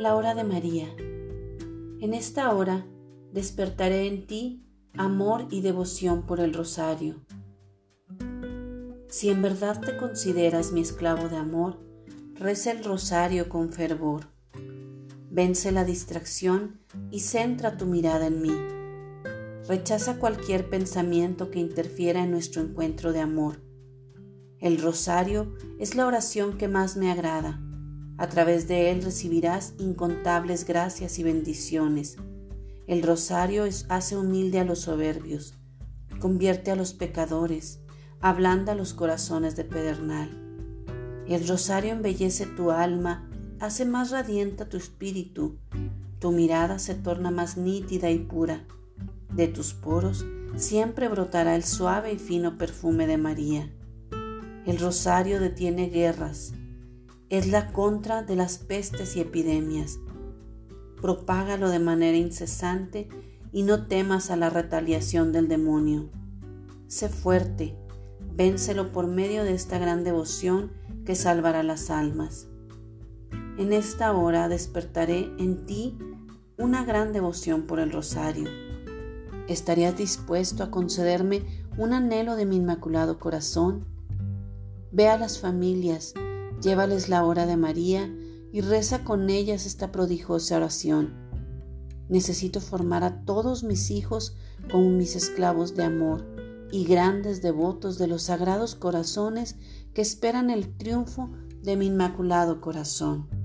La hora de María. En esta hora despertaré en ti amor y devoción por el rosario. Si en verdad te consideras mi esclavo de amor, reza el rosario con fervor. Vence la distracción y centra tu mirada en mí. Rechaza cualquier pensamiento que interfiera en nuestro encuentro de amor. El rosario es la oración que más me agrada. A través de él recibirás incontables gracias y bendiciones el rosario hace humilde a los soberbios, convierte a los pecadores, ablanda los corazones de pedernal. El rosario embellece tu alma, hace más radiante tu espíritu, tu mirada se torna más nítida y pura. De tus poros siempre brotará el suave y fino perfume de María. El rosario detiene guerras, es la contra de las pestes y epidemias propágalo de manera incesante y no temas a la retaliación del demonio. Sé fuerte, vénselo por medio de esta gran devoción que salvará las almas. En esta hora despertaré en ti una gran devoción por el rosario. ¿Estarías dispuesto a concederme un anhelo de mi inmaculado corazón? Ve a las familias, llévales la hora de María y reza con ellas esta prodigiosa oración. Necesito formar a todos mis hijos como mis esclavos de amor y grandes devotos de los sagrados corazones que esperan el triunfo de mi inmaculado corazón.